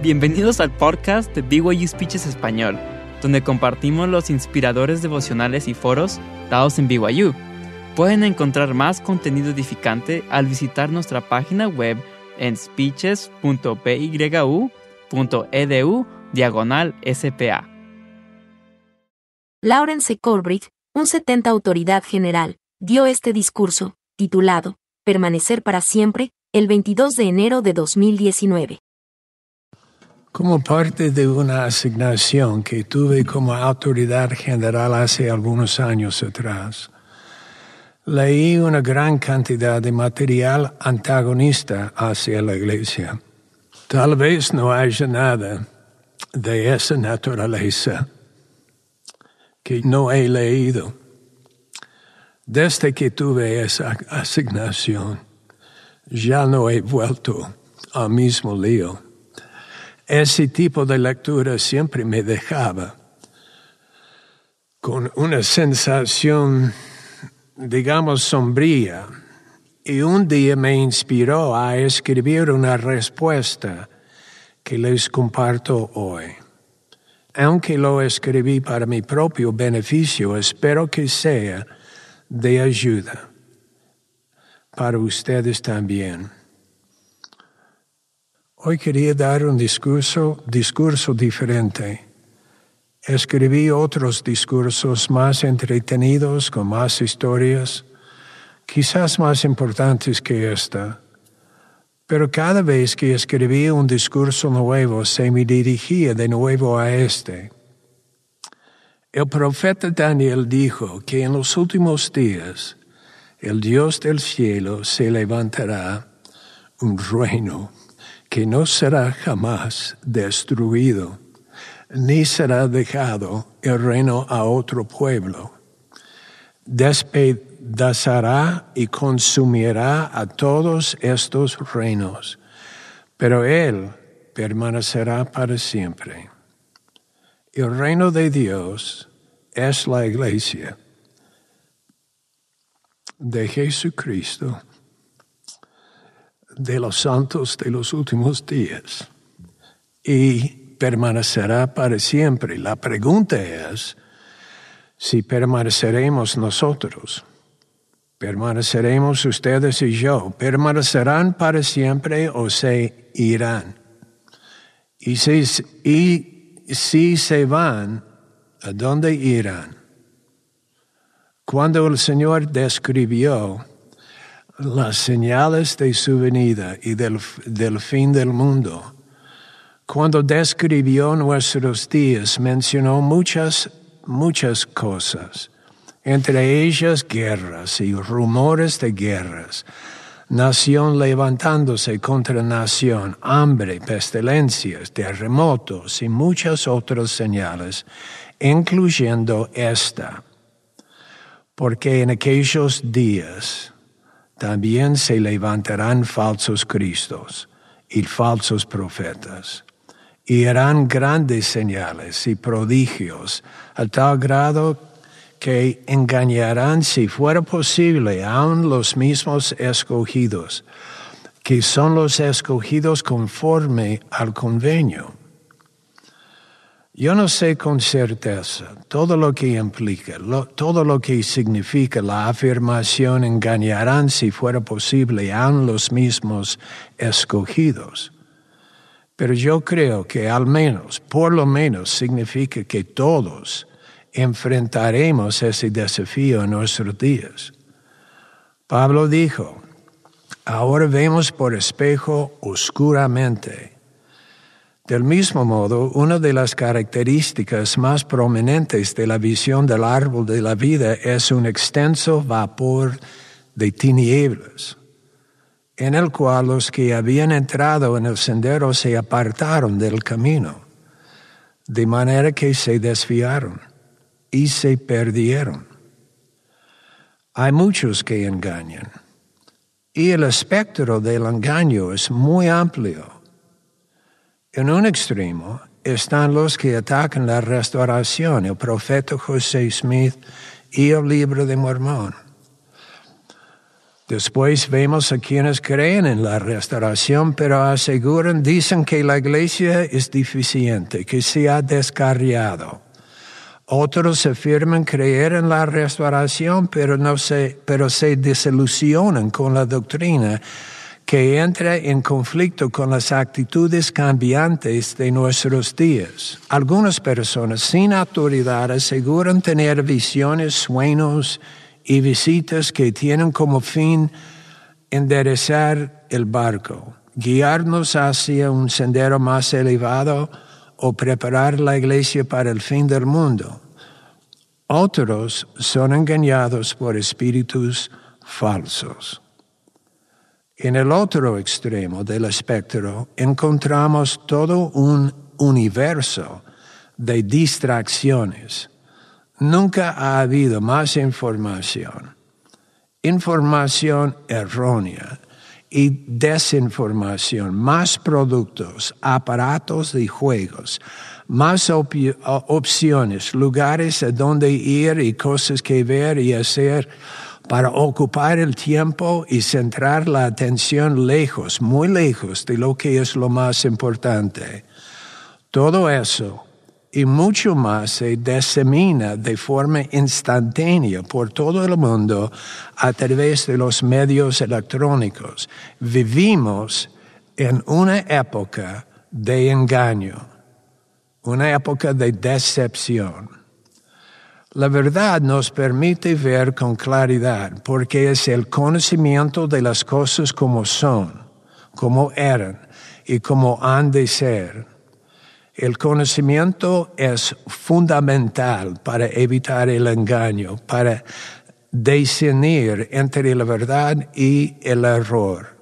Bienvenidos al podcast de BYU Speeches Español, donde compartimos los inspiradores devocionales y foros dados en BYU. Pueden encontrar más contenido edificante al visitar nuestra página web en speeches.byu.edu diagonal SPA. Lawrence Corbridge, un 70 autoridad general, dio este discurso, titulado Permanecer para siempre, el 22 de enero de 2019. Como parte de una asignación que tuve como autoridad general hace algunos años atrás, leí una gran cantidad de material antagonista hacia la iglesia. Tal vez no haya nada de esa naturaleza que no he leído desde que tuve esa asignación. Ya no he vuelto al mismo lío. Ese tipo de lectura siempre me dejaba con una sensación, digamos, sombría. Y un día me inspiró a escribir una respuesta que les comparto hoy. Aunque lo escribí para mi propio beneficio, espero que sea de ayuda para ustedes también. Hoy quería dar un discurso, discurso diferente. Escribí otros discursos más entretenidos, con más historias, quizás más importantes que esta. Pero cada vez que escribía un discurso nuevo, se me dirigía de nuevo a este. El profeta Daniel dijo que en los últimos días el Dios del cielo se levantará un reino que no será jamás destruido, ni será dejado el reino a otro pueblo. Despedazará y consumirá a todos estos reinos, pero Él permanecerá para siempre. El reino de Dios es la iglesia de Jesucristo de los santos de los últimos días y permanecerá para siempre. La pregunta es si permaneceremos nosotros. ¿Permaneceremos ustedes y yo? ¿Permanecerán para siempre o se irán? Y si, se van, ¿a dónde irán? Cuando el Señor describió las señales de su venida y del, del fin del mundo. Cuando describió nuestros días, mencionó muchas, muchas cosas, entre ellas guerras y rumores de guerras, nación levantándose contra nación, hambre, pestilencias, terremotos y muchas otras señales, incluyendo esta. Porque en aquellos días, también se levantarán falsos cristos y falsos profetas, y harán grandes señales y prodigios, a tal grado que engañarán, si fuera posible, aun los mismos escogidos, que son los escogidos conforme al convenio. Yo no sé con certeza todo lo que implica, todo lo que significa la afirmación engañarán si fuera posible aún los mismos escogidos. Pero yo creo que al menos, por lo menos, significa que todos enfrentaremos ese desafío en nuestros días. Pablo dijo, ahora vemos por espejo oscuramente del mismo modo, una de las características más prominentes de la visión del árbol de la vida es un extenso vapor de tinieblas, en el cual los que habían entrado en el sendero se apartaron del camino, de manera que se desviaron y se perdieron. Hay muchos que engañan, y el espectro del engaño es muy amplio en un extremo están los que atacan la restauración, el profeta José Smith y el libro de Mormón. Después vemos a quienes creen en la restauración, pero aseguran, dicen que la iglesia es deficiente, que se ha descarriado. Otros afirman creer en la restauración, pero, no pero se desilusionan con la doctrina que entra en conflicto con las actitudes cambiantes de nuestros días. Algunas personas sin autoridad aseguran tener visiones, sueños y visitas que tienen como fin enderezar el barco, guiarnos hacia un sendero más elevado o preparar la iglesia para el fin del mundo. Otros son engañados por espíritus falsos. En el otro extremo del espectro encontramos todo un universo de distracciones. Nunca ha habido más información, información errónea y desinformación, más productos, aparatos y juegos, más opciones, lugares a donde ir y cosas que ver y hacer para ocupar el tiempo y centrar la atención lejos, muy lejos de lo que es lo más importante. Todo eso y mucho más se disemina de forma instantánea por todo el mundo a través de los medios electrónicos. Vivimos en una época de engaño, una época de decepción. La verdad nos permite ver con claridad porque es el conocimiento de las cosas como son, como eran y como han de ser. El conocimiento es fundamental para evitar el engaño, para discernir entre la verdad y el error,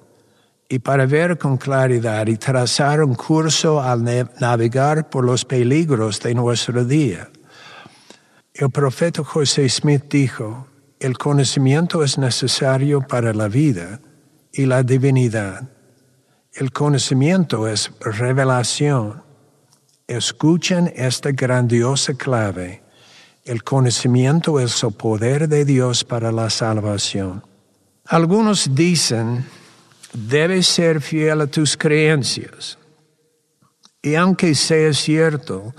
y para ver con claridad y trazar un curso al navegar por los peligros de nuestro día. El profeta José Smith dijo, el conocimiento es necesario para la vida y la divinidad. El conocimiento es revelación. Escuchen esta grandiosa clave. El conocimiento es el poder de Dios para la salvación. Algunos dicen, debes ser fiel a tus creencias. Y aunque sea cierto,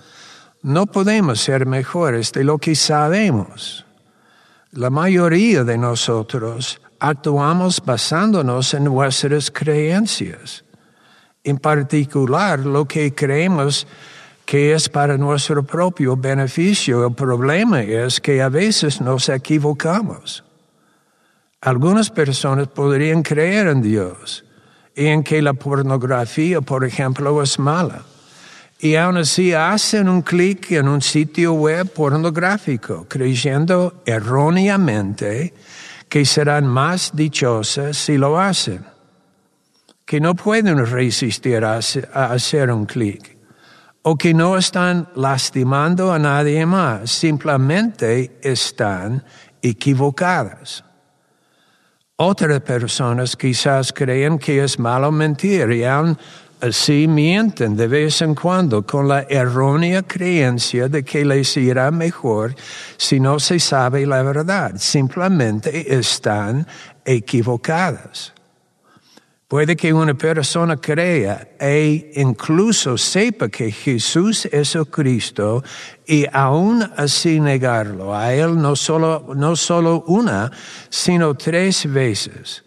no podemos ser mejores de lo que sabemos. La mayoría de nosotros actuamos basándonos en nuestras creencias, en particular lo que creemos que es para nuestro propio beneficio. El problema es que a veces nos equivocamos. Algunas personas podrían creer en Dios y en que la pornografía, por ejemplo, es mala y aún así hacen un clic en un sitio web pornográfico, creyendo erróneamente que serán más dichosas si lo hacen, que no pueden resistir a, hacer un clic, o que no están lastimando a nadie más, simplemente están equivocadas. Otras personas quizás creen que es malo mentir y aún Así mienten de vez en cuando con la errónea creencia de que les irá mejor si no se sabe la verdad. Simplemente están equivocadas. Puede que una persona crea e incluso sepa que Jesús es el Cristo y aún así negarlo a Él no solo, no solo una, sino tres veces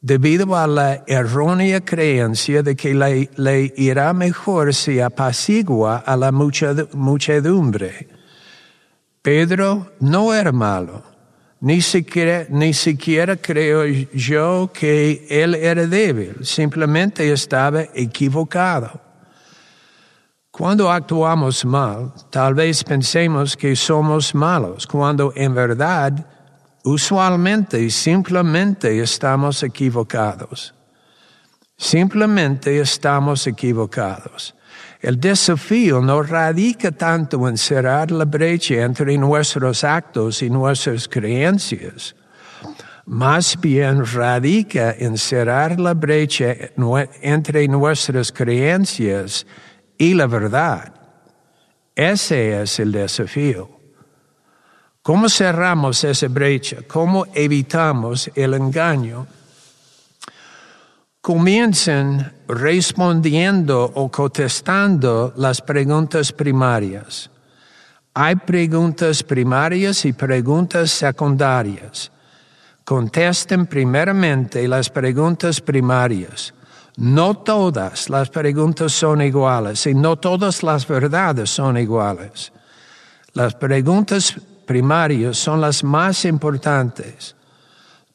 debido a la errónea creencia de que le, irá mejor si apacigua a la muchedumbre. Pedro no era malo, ni siquiera, ni siquiera creo yo que él era débil, simplemente estaba equivocado. Cuando actuamos mal, tal vez pensemos que somos malos, cuando en verdad Usualmente simplemente estamos equivocados. Simplemente estamos equivocados. El desafío no radica tanto en cerrar la brecha entre nuestros actos y nuestras creencias. Más bien radica en cerrar la brecha entre nuestras creencias y la verdad. Ese es el desafío. ¿Cómo cerramos esa brecha? ¿Cómo evitamos el engaño? Comiencen respondiendo o contestando las preguntas primarias. Hay preguntas primarias y preguntas secundarias. Contesten primeramente las preguntas primarias. No todas las preguntas son iguales y no todas las verdades son iguales. Las preguntas primarias son las más importantes.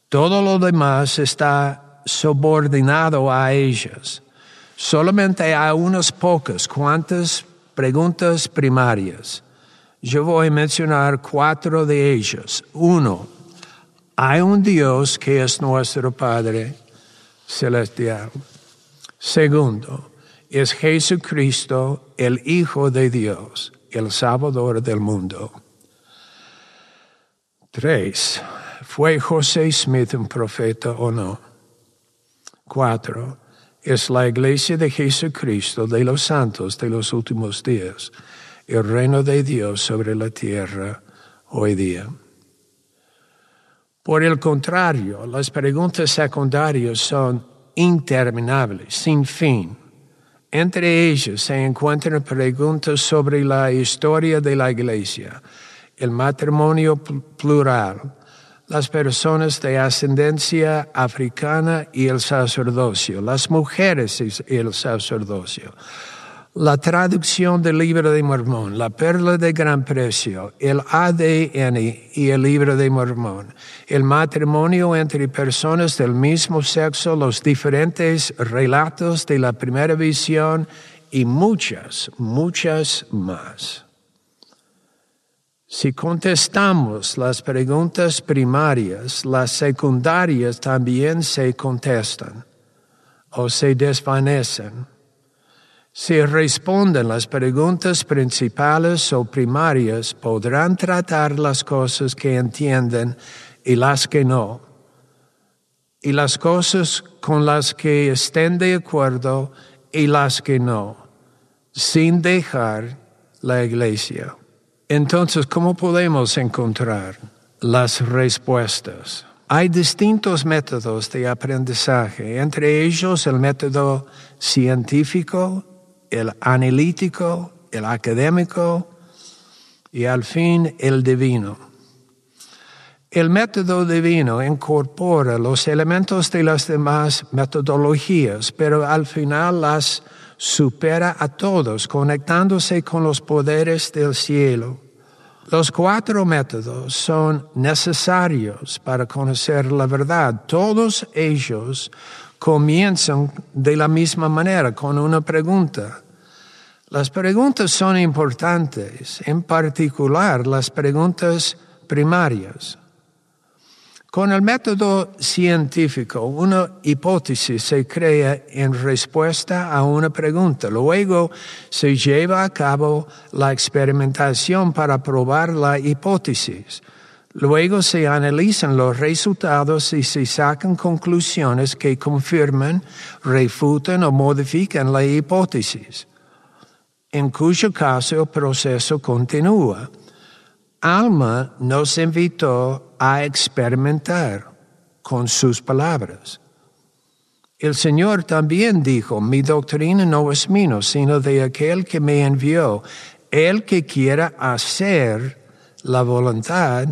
Todo lo demás está subordinado a ellas. Solamente hay unas pocas cuantas preguntas primarias. Yo voy a mencionar cuatro de ellas. Uno, hay un Dios que es nuestro Padre celestial. Segundo, es Jesucristo, el Hijo de Dios, el Salvador del mundo. Tres, ¿fue José Smith un profeta o no? Cuatro, es la iglesia de Jesucristo de los santos de los últimos días, el reino de Dios sobre la tierra hoy día. Por el contrario, las preguntas secundarias son interminables, sin fin. Entre ellas se encuentran preguntas sobre la historia de la iglesia, el matrimonio plural, las personas de ascendencia africana y el sacerdocio, las mujeres y el sacerdocio, la traducción del libro de Mormón, la perla de gran precio, el ADN y el libro de Mormón, el matrimonio entre personas del mismo sexo, los diferentes relatos de la primera visión y muchas, muchas más. Si contestamos las preguntas primarias, las secundarias también se contestan o se desvanecen. Si responden las preguntas principales o primarias, podrán tratar las cosas que entienden y las que no, y las cosas con las que estén de acuerdo y las que no, sin dejar la iglesia. Entonces, ¿cómo podemos encontrar las respuestas? Hay distintos métodos de aprendizaje, entre ellos el método científico, el analítico, el académico y al fin el divino. El método divino incorpora los elementos de las demás metodologías, pero al final las supera a todos, conectándose con los poderes del cielo. Los cuatro métodos son necesarios para conocer la verdad. Todos ellos comienzan de la misma manera, con una pregunta. Las preguntas son importantes, en particular las preguntas primarias. Con el método científico, una hipótesis se crea en respuesta a una pregunta. Luego se lleva a cabo la experimentación para probar la hipótesis. Luego se analizan los resultados y se sacan conclusiones que confirman, refutan o modifican la hipótesis en cuyo caso el proceso continúa. Alma nos invitó a experimentar con sus palabras. El Señor también dijo, mi doctrina no es mía, sino de aquel que me envió. El que quiera hacer la voluntad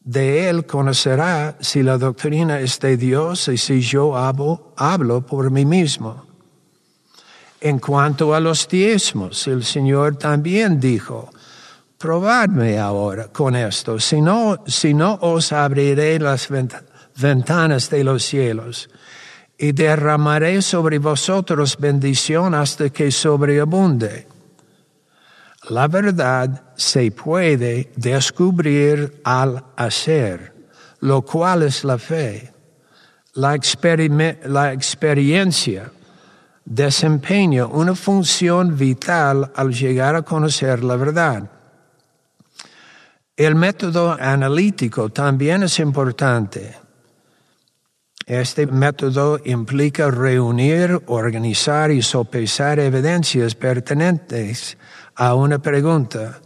de Él conocerá si la doctrina es de Dios y si yo hablo, hablo por mí mismo. En cuanto a los diezmos, el Señor también dijo, probadme ahora con esto, si no, si no os abriré las ventanas de los cielos y derramaré sobre vosotros bendición hasta que sobreabunde. La verdad se puede descubrir al hacer, lo cual es la fe. La, la experiencia desempeña una función vital al llegar a conocer la verdad. El método analítico también es importante. Este método implica reunir, organizar y sopesar evidencias pertinentes a una pregunta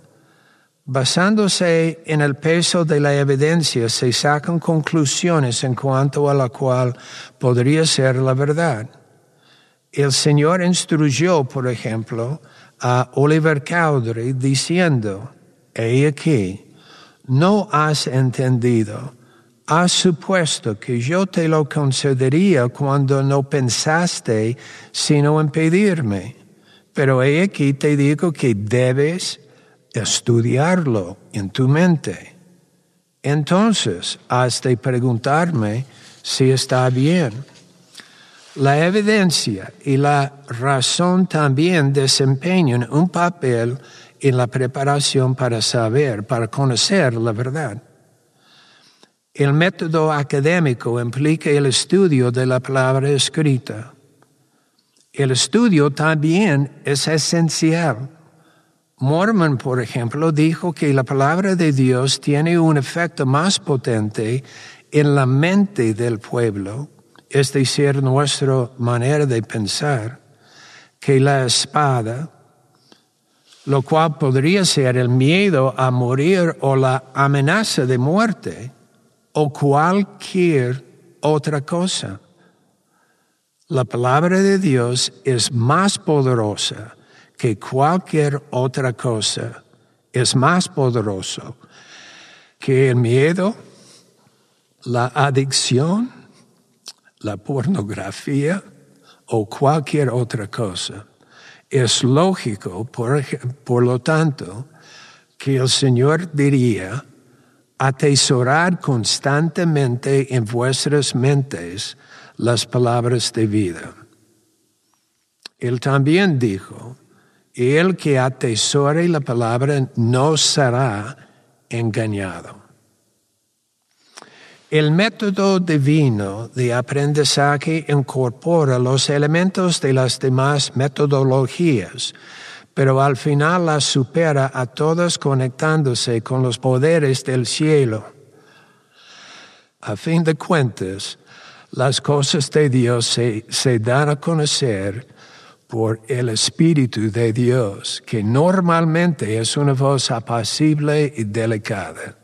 Basándose en el peso de la evidencia, se sacan conclusiones en cuanto a la cual podría ser la verdad. El Señor instruyó, por ejemplo, a Oliver Cowdery diciendo, he aquí, no has entendido, has supuesto que yo te lo concedería cuando no pensaste sino en pedirme. Pero he aquí te digo que debes estudiarlo en tu mente. Entonces has de preguntarme si está bien. La evidencia y la razón también desempeñan un papel en la preparación para saber, para conocer la verdad. El método académico implica el estudio de la palabra escrita. El estudio también es esencial. Mormon, por ejemplo, dijo que la palabra de Dios tiene un efecto más potente en la mente del pueblo, es decir, nuestra manera de pensar, que la espada, lo cual podría ser el miedo a morir o la amenaza de muerte o cualquier otra cosa. La palabra de Dios es más poderosa que cualquier otra cosa. Es más poderoso que el miedo, la adicción, la pornografía o cualquier otra cosa. Es lógico, por, por lo tanto, que el Señor diría, atesorar constantemente en vuestras mentes las palabras de vida. Él también dijo, el que atesore la palabra no será engañado. El método divino de aprendizaje incorpora los elementos de las demás metodologías pero al final las supera a todas conectándose con los poderes del cielo. A fin de cuentas, las cosas de Dios se, se dan a conocer por el Espíritu de Dios, que normalmente es una voz apacible y delicada.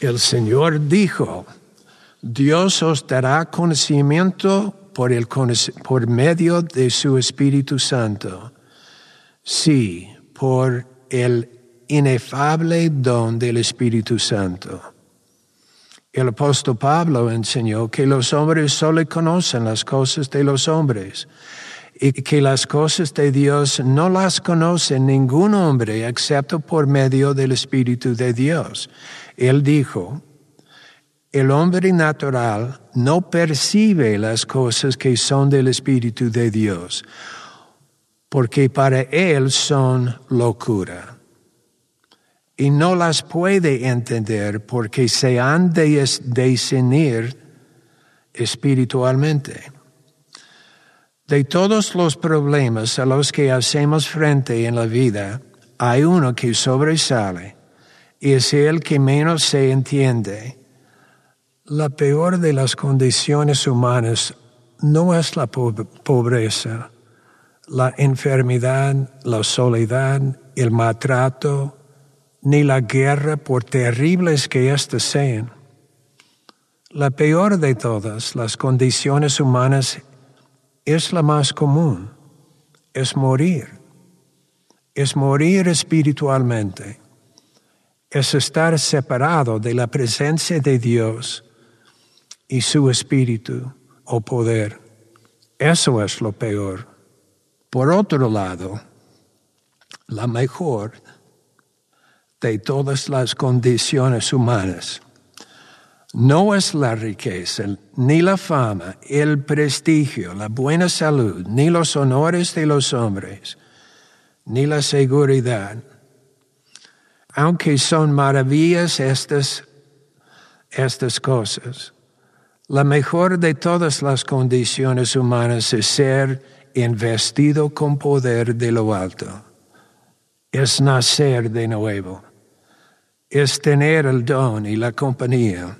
El Señor dijo, Dios os dará conocimiento por, el, por medio de su Espíritu Santo. Sí, por el inefable don del Espíritu Santo. El apóstol Pablo enseñó que los hombres solo conocen las cosas de los hombres y que las cosas de Dios no las conoce ningún hombre excepto por medio del Espíritu de Dios. Él dijo, el hombre natural no percibe las cosas que son del Espíritu de Dios porque para él son locura. Y no las puede entender porque se han de discernir espiritualmente. De todos los problemas a los que hacemos frente en la vida, hay uno que sobresale y es el que menos se entiende. La peor de las condiciones humanas no es la pobreza, la enfermedad, la soledad, el maltrato, ni la guerra, por terribles que éstas sean. La peor de todas las condiciones humanas es la más común, es morir. Es morir espiritualmente. Es estar separado de la presencia de Dios y su espíritu o poder. Eso es lo peor. Por otro lado, la mejor de todas las condiciones humanas no es la riqueza, ni la fama, el prestigio, la buena salud, ni los honores de los hombres, ni la seguridad. Aunque son maravillas estas, estas cosas, la mejor de todas las condiciones humanas es ser investido con poder de lo alto. Es nacer de nuevo. Es tener el don y la compañía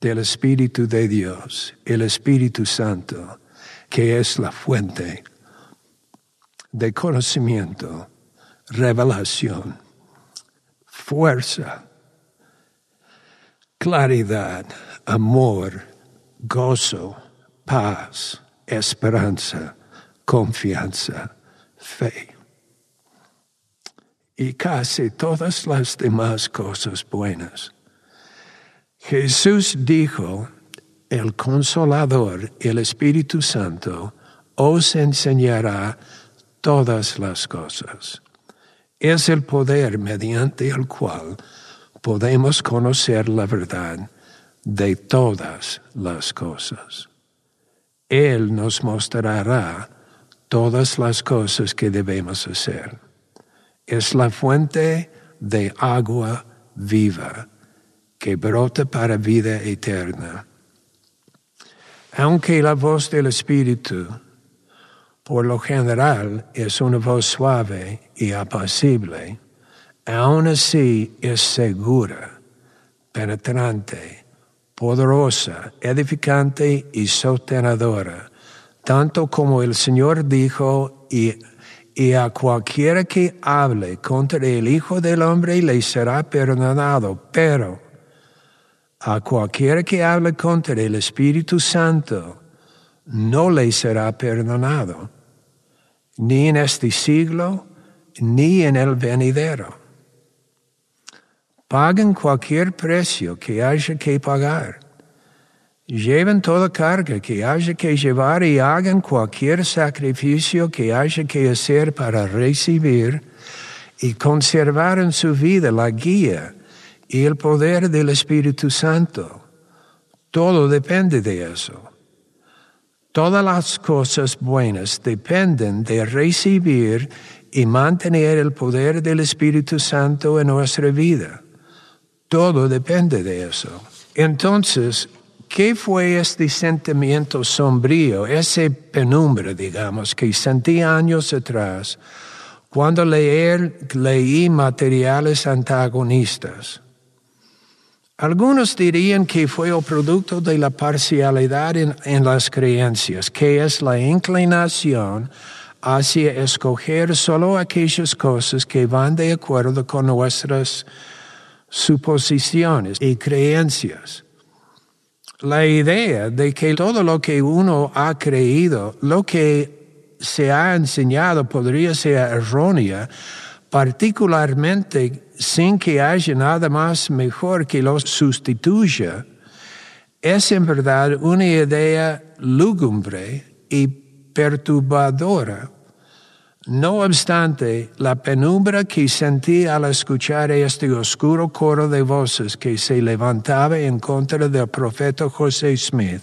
del Espíritu de Dios, el Espíritu Santo, que es la fuente de conocimiento, revelación fuerza, claridad, amor, gozo, paz, esperanza, confianza, fe. Y casi todas las demás cosas buenas. Jesús dijo, el consolador, el Espíritu Santo, os enseñará todas las cosas. Es el poder mediante el cual podemos conocer la verdad de todas las cosas. Él nos mostrará todas las cosas que debemos hacer. Es la fuente de agua viva que brota para vida eterna. Aunque la voz del Espíritu por lo general es una voz suave y apacible, aún así es segura, penetrante, poderosa, edificante y sostenedora, tanto como el Señor dijo, y, y a cualquiera que hable contra el Hijo del Hombre le será perdonado, pero a cualquiera que hable contra el Espíritu Santo, no le será perdonado, ni en este siglo, ni en el venidero. Paguen cualquier precio que haya que pagar. Lleven toda carga que haya que llevar y hagan cualquier sacrificio que haya que hacer para recibir y conservar en su vida la guía y el poder del Espíritu Santo. Todo depende de eso. Todas las cosas buenas dependen de recibir y mantener el poder del Espíritu Santo en nuestra vida. Todo depende de eso. Entonces, ¿qué fue este sentimiento sombrío, ese penumbra, digamos, que sentí años atrás cuando leí materiales antagonistas? Algunos dirían que fue el producto de la parcialidad en, las creencias, que es la inclinación hacia escoger solo aquellas cosas que van de acuerdo con nuestras suposiciones y creencias. La idea de que todo lo que uno ha creído, lo que se ha enseñado podría ser errónea, particularmente sin que haya nada más mejor que lo sustituya, es en verdad una idea lúgubre y perturbadora. No obstante, la penumbra que sentí al escuchar este oscuro coro de voces que se levantaba en contra del profeta José Smith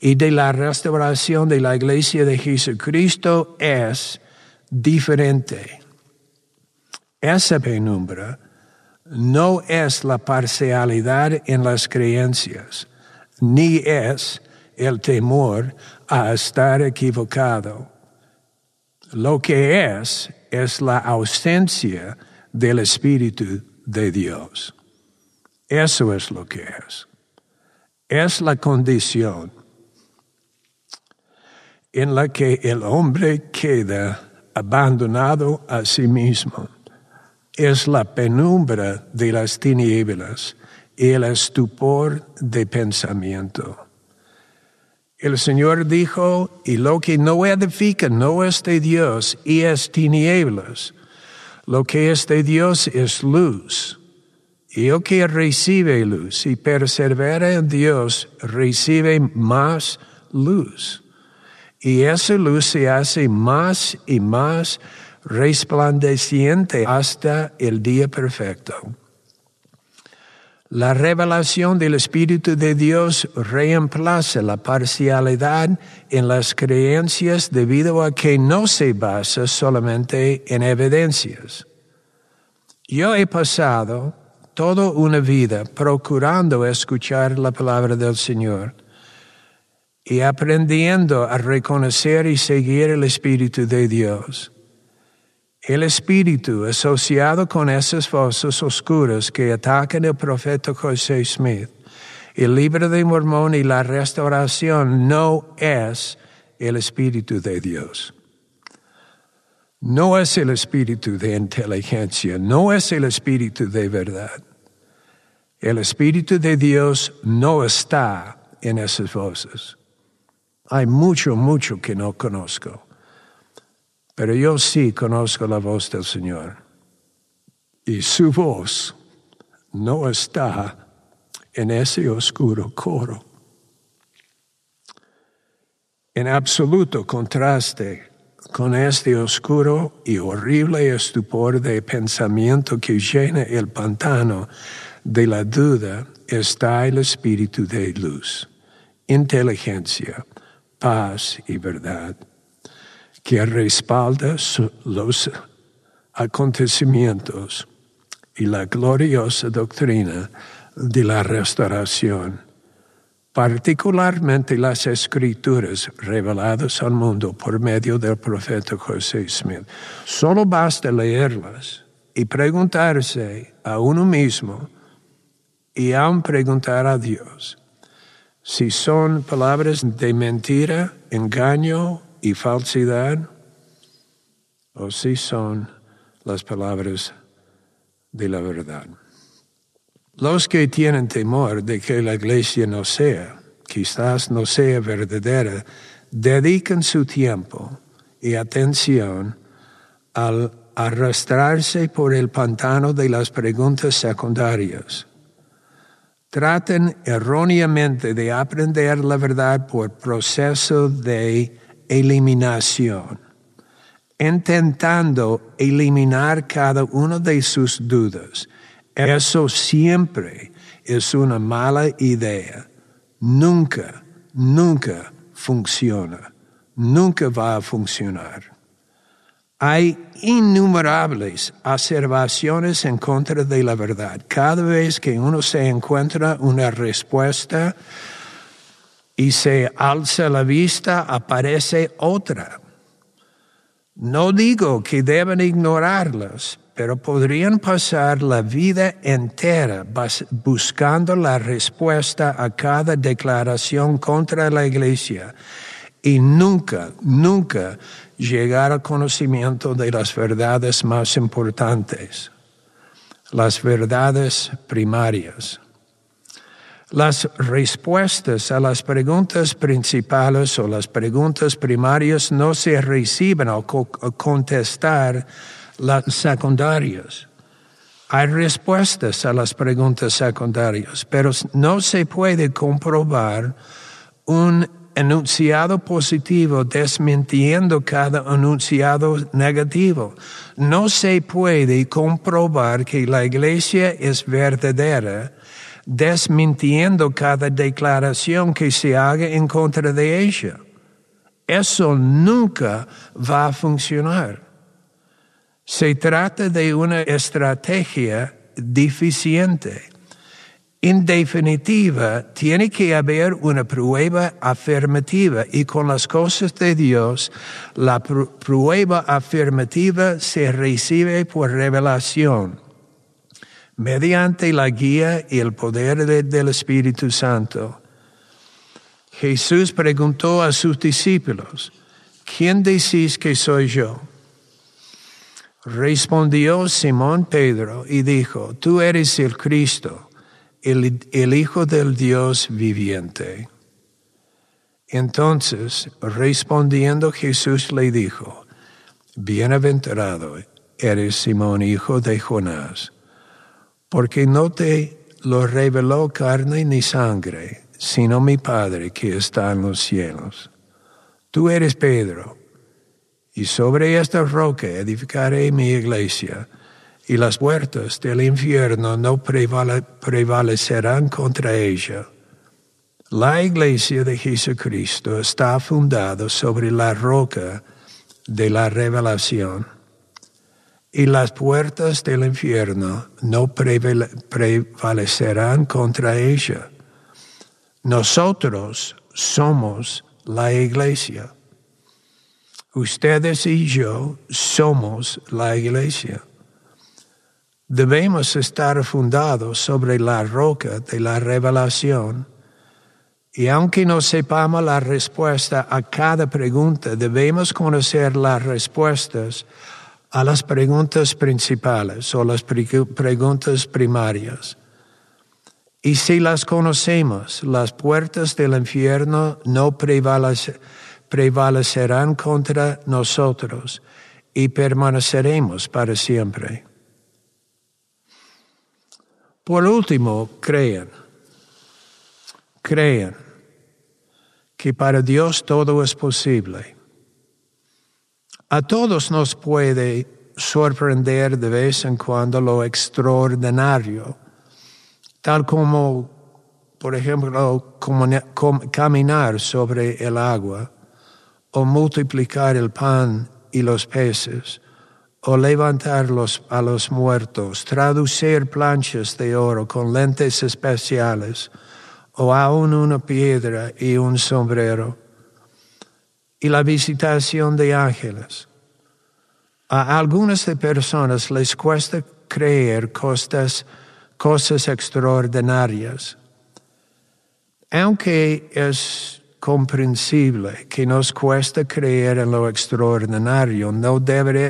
y de la restauración de la iglesia de Jesucristo es diferente. Esa penumbra no es la parcialidad en las creencias, ni es el temor a estar equivocado. Lo que es es la ausencia del Espíritu de Dios. Eso es lo que es. Es la condición en la que el hombre queda abandonado a sí mismo es la penumbra de las tinieblas y el estupor de pensamiento. El Señor dijo, y lo que no edifica no es de Dios y es tinieblas. Lo que es de Dios es luz. Y el que recibe luz y persevera en Dios recibe más luz. Y esa luz se hace más y más resplandeciente hasta el día perfecto. La revelación del Espíritu de Dios reemplaza la parcialidad en las creencias debido a que no se basa solamente en evidencias. Yo he pasado toda una vida procurando escuchar la palabra del Señor y aprendiendo a reconocer y seguir el Espíritu de Dios. El espíritu asociado con esas voces oscuras que atacan el profeta José Smith, el libro de Mormón y la restauración no es el espíritu de Dios. No es el espíritu de inteligencia, no es el espíritu de verdad. El espíritu de Dios no está en esas voces. Hay mucho, mucho que no conozco, pero yo sí conozco la voz del Señor. Y su voz no está en ese oscuro coro. En absoluto contraste con este oscuro y horrible estupor de pensamiento que llena el pantano de la duda está el espíritu de luz, inteligencia, paz y verdad, que respalda los acontecimientos y la gloriosa doctrina de la restauración, particularmente las escrituras reveladas al mundo por medio del profeta José Smith. Solo basta leerlas y preguntarse a uno mismo y aún preguntar a Dios si son palabras de mentira, engaño y falsidad o si son las palabras de la verdad. Los que tienen temor de que la iglesia no sea, quizás no sea verdadera, dedican su tiempo y atención al arrastrarse por el pantano de las preguntas secundarias. Traten erróneamente de aprender la verdad por proceso de eliminación, intentando eliminar cada una de sus dudas eso siempre es una mala idea. Nunca, nunca funciona. Nunca va a funcionar. Hay innumerables observaciones en contra de la verdad. Cada vez que uno se encuentra una respuesta y se alza la vista, aparece otra. No digo que deben ignorarlas, pero podrían pasar la vida entera buscando la respuesta a cada declaración contra la iglesia y nunca, nunca llegar al conocimiento de las verdades más importantes, las verdades primarias. Las respuestas a las preguntas principales o las preguntas primarias no se reciben al contestar las secundarias. Hay respuestas a las preguntas secundarias, pero no se puede comprobar un enunciado positivo desmintiendo cada enunciado negativo. No se puede comprobar que la iglesia es verdadera desmintiendo cada declaración que se haga en contra de ella. Eso nunca va a funcionar. Se trata de una estrategia deficiente. En definitiva, tiene que haber una prueba afirmativa y con las cosas de Dios, la prueba afirmativa se recibe por revelación, mediante la guía y el poder del Espíritu Santo. Jesús preguntó a sus discípulos, ¿quién decís que soy yo? Respondió Simón Pedro y dijo, tú eres el Cristo, el, el, Hijo del Dios viviente. Entonces, respondiendo Jesús le dijo, Bienaventurado eres Simón, hijo de Jonás, porque no te lo reveló carne ni sangre, sino mi Padre que está en los cielos. Tú eres Pedro y sobre esta roca edificaré mi iglesia, y las puertas del infierno no prevalecerán contra ella. La iglesia de Jesucristo está fundada sobre la roca de la revelación, y las puertas del infierno no prevalecerán contra ella. Nosotros somos la iglesia. Ustedes y yo somos la iglesia. Debemos estar fundados sobre la roca de la revelación Y aunque no sepamos la respuesta a cada pregunta, debemos conocer las respuestas a las preguntas principales o las preguntas primarias. Y si las conocemos, las puertas del infierno no prevalecerán contra nosotros y permaneceremos para siempre. Por último, crean, crean que para Dios todo es posible. A todos nos puede sorprender de vez en cuando lo extraordinario, tal como, por ejemplo, caminar sobre el agua o multiplicar el pan y los peces o levantar a los muertos, traducir planchas de oro con lentes especiales, o aún una piedra y un sombrero, y la visitación de ángeles. A algunas personas les cuesta creer cosas, cosas extraordinarias, aunque es comprensible que nos cuesta creer en lo extraordinario. No,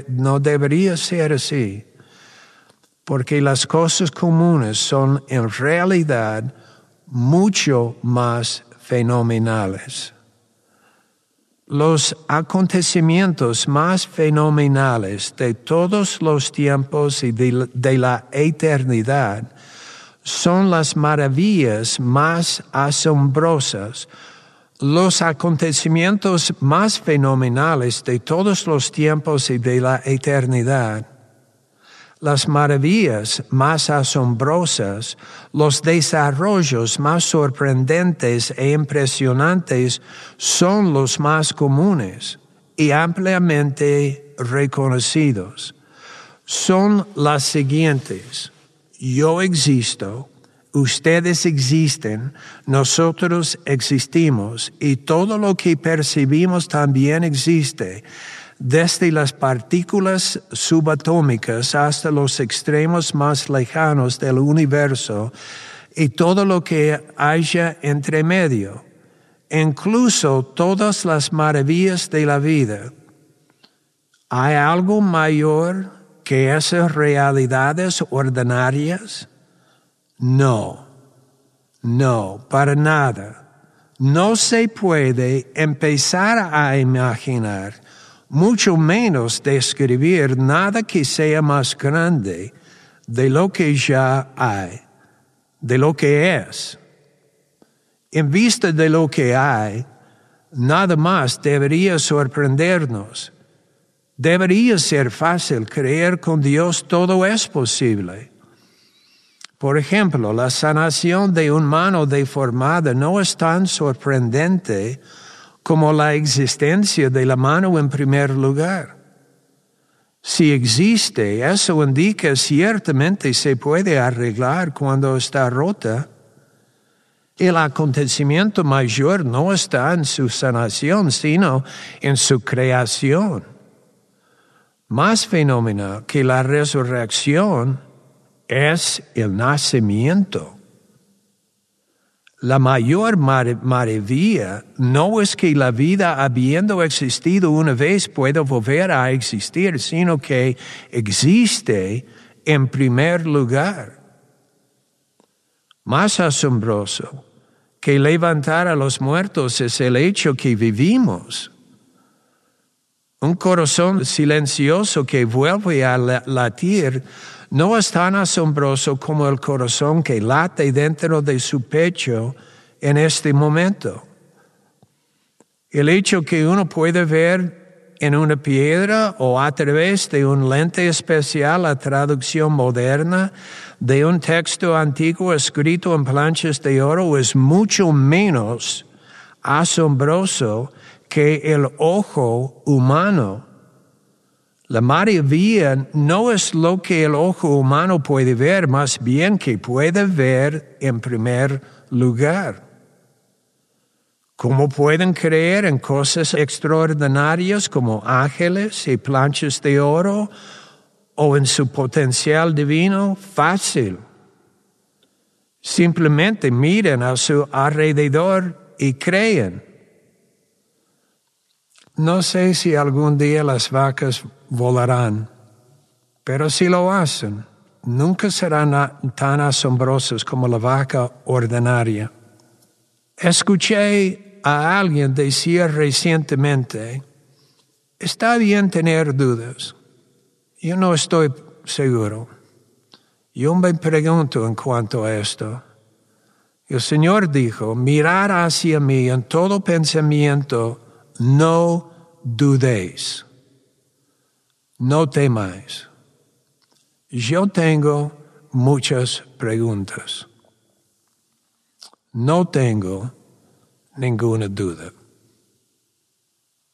no debería ser así, porque las cosas comunes son en realidad mucho más fenomenales. Los acontecimientos más fenomenales de todos los tiempos y de la eternidad son las maravillas más asombrosas los acontecimientos más fenomenales de todos los tiempos y de la eternidad, las maravillas más asombrosas, los desarrollos más sorprendentes e impresionantes son los más comunes y ampliamente reconocidos. Son las siguientes. Yo existo ustedes existen, nosotros existimos y todo lo que percibimos también existe, desde las partículas subatómicas hasta los extremos más lejanos del universo y todo lo que haya entre medio, incluso todas las maravillas de la vida. ¿Hay algo mayor que esas realidades ordinarias? No, no, para nada. No se puede empezar a imaginar, mucho menos describir nada que sea más grande de lo que ya hay, de lo que es. En vista de lo que hay, nada más debería sorprendernos. Debería ser fácil creer con Dios todo es posible. Por ejemplo, la sanación de un mano deformada no es tan sorprendente como la existencia de la mano en primer lugar. Si existe, eso indica ciertamente se puede arreglar cuando está rota. El acontecimiento mayor no está en su sanación, sino en su creación. Más fenómeno que la resurrección es el nacimiento. La mayor maravilla no es que la vida habiendo existido una vez pueda volver a existir, sino que existe en primer lugar. Más asombroso que levantar a los muertos es el hecho que vivimos. Un corazón silencioso que vuelve a latir no es tan asombroso como el corazón que late dentro de su pecho en este momento. El hecho que uno puede ver en una piedra o a través de un lente especial la traducción moderna de un texto antiguo escrito en planchas de oro es mucho menos asombroso que el ojo humano la maravilla no es lo que el ojo humano puede ver, más bien que puede ver en primer lugar. ¿Cómo pueden creer en cosas extraordinarias como ángeles y planchas de oro o en su potencial divino? Fácil. Simplemente miren a su alrededor y creen. No sé si algún día las vacas volarán, pero si lo hacen, nunca serán tan asombrosas como la vaca ordinaria. Escuché a alguien decir recientemente, está bien tener dudas. Yo no estoy seguro. Yo me pregunto en cuanto a esto. El Señor dijo, mirar hacia mí en todo pensamiento, no dudéis, no temáis. Yo tengo muchas preguntas. No tengo ninguna duda.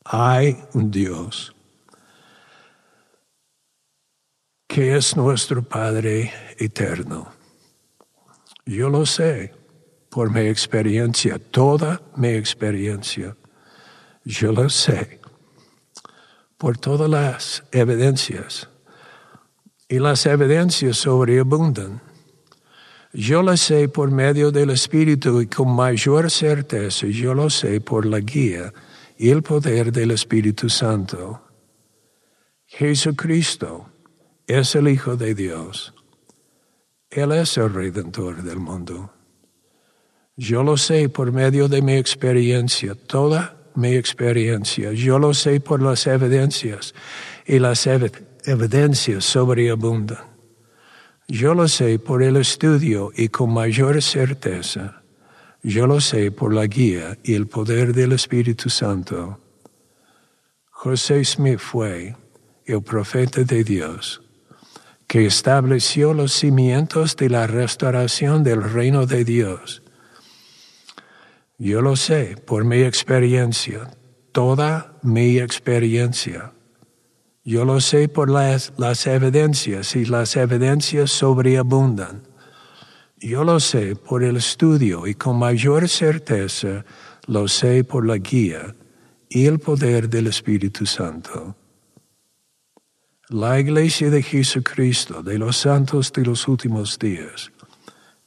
Hay un Dios que es nuestro Padre eterno. Yo lo sé por mi experiencia, toda mi experiencia. Yo lo sé por todas las evidencias. Y las evidencias sobreabundan. Yo lo sé por medio del Espíritu y con mayor certeza yo lo sé por la guía y el poder del Espíritu Santo. Jesucristo es el Hijo de Dios. Él es el Redentor del mundo. Yo lo sé por medio de mi experiencia, toda mi experiencia. Yo lo sé por las evidencias y las evidencias sobreabundan. Yo lo sé por el estudio y con mayor certeza. Yo lo sé por la guía y el poder del Espíritu Santo. José Smith fue el profeta de Dios que estableció los cimientos de la restauración del reino de Dios. Yo lo sé por mi experiencia, toda mi experiencia. Yo lo sé por las, las evidencias y las evidencias sobreabundan. Yo lo sé por el estudio y con mayor certeza lo sé por la guía y el poder del Espíritu Santo. La iglesia de Jesucristo, de los santos de los últimos días,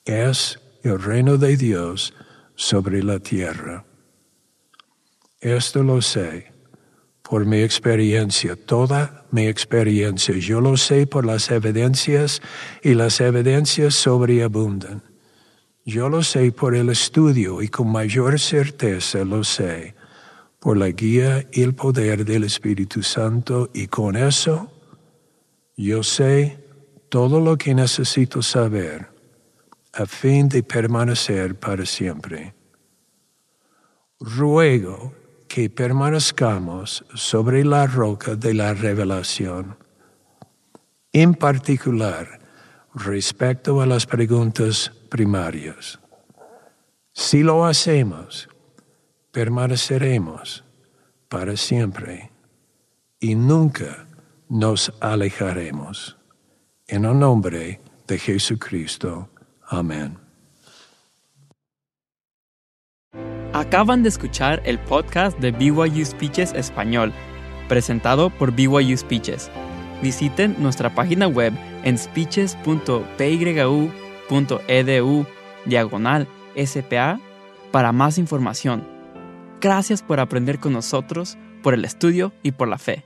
es el reino de Dios sobre la tierra. Esto lo sé por mi experiencia, toda mi experiencia. Yo lo sé por las evidencias y las evidencias sobreabundan. Yo lo sé por el estudio y con mayor certeza lo sé por la guía y el poder del Espíritu Santo y con eso yo sé todo lo que necesito saber a fin de permanecer para siempre. Ruego que permanezcamos sobre la roca de la revelación, en particular respecto a las preguntas primarias. Si lo hacemos, permaneceremos para siempre y nunca nos alejaremos. En el nombre de Jesucristo. Amén. Acaban de escuchar el podcast de BYU Speeches Español, presentado por BYU Speeches. Visiten nuestra página web en speeches.pyu.edu diagonal SPA para más información. Gracias por aprender con nosotros, por el estudio y por la fe.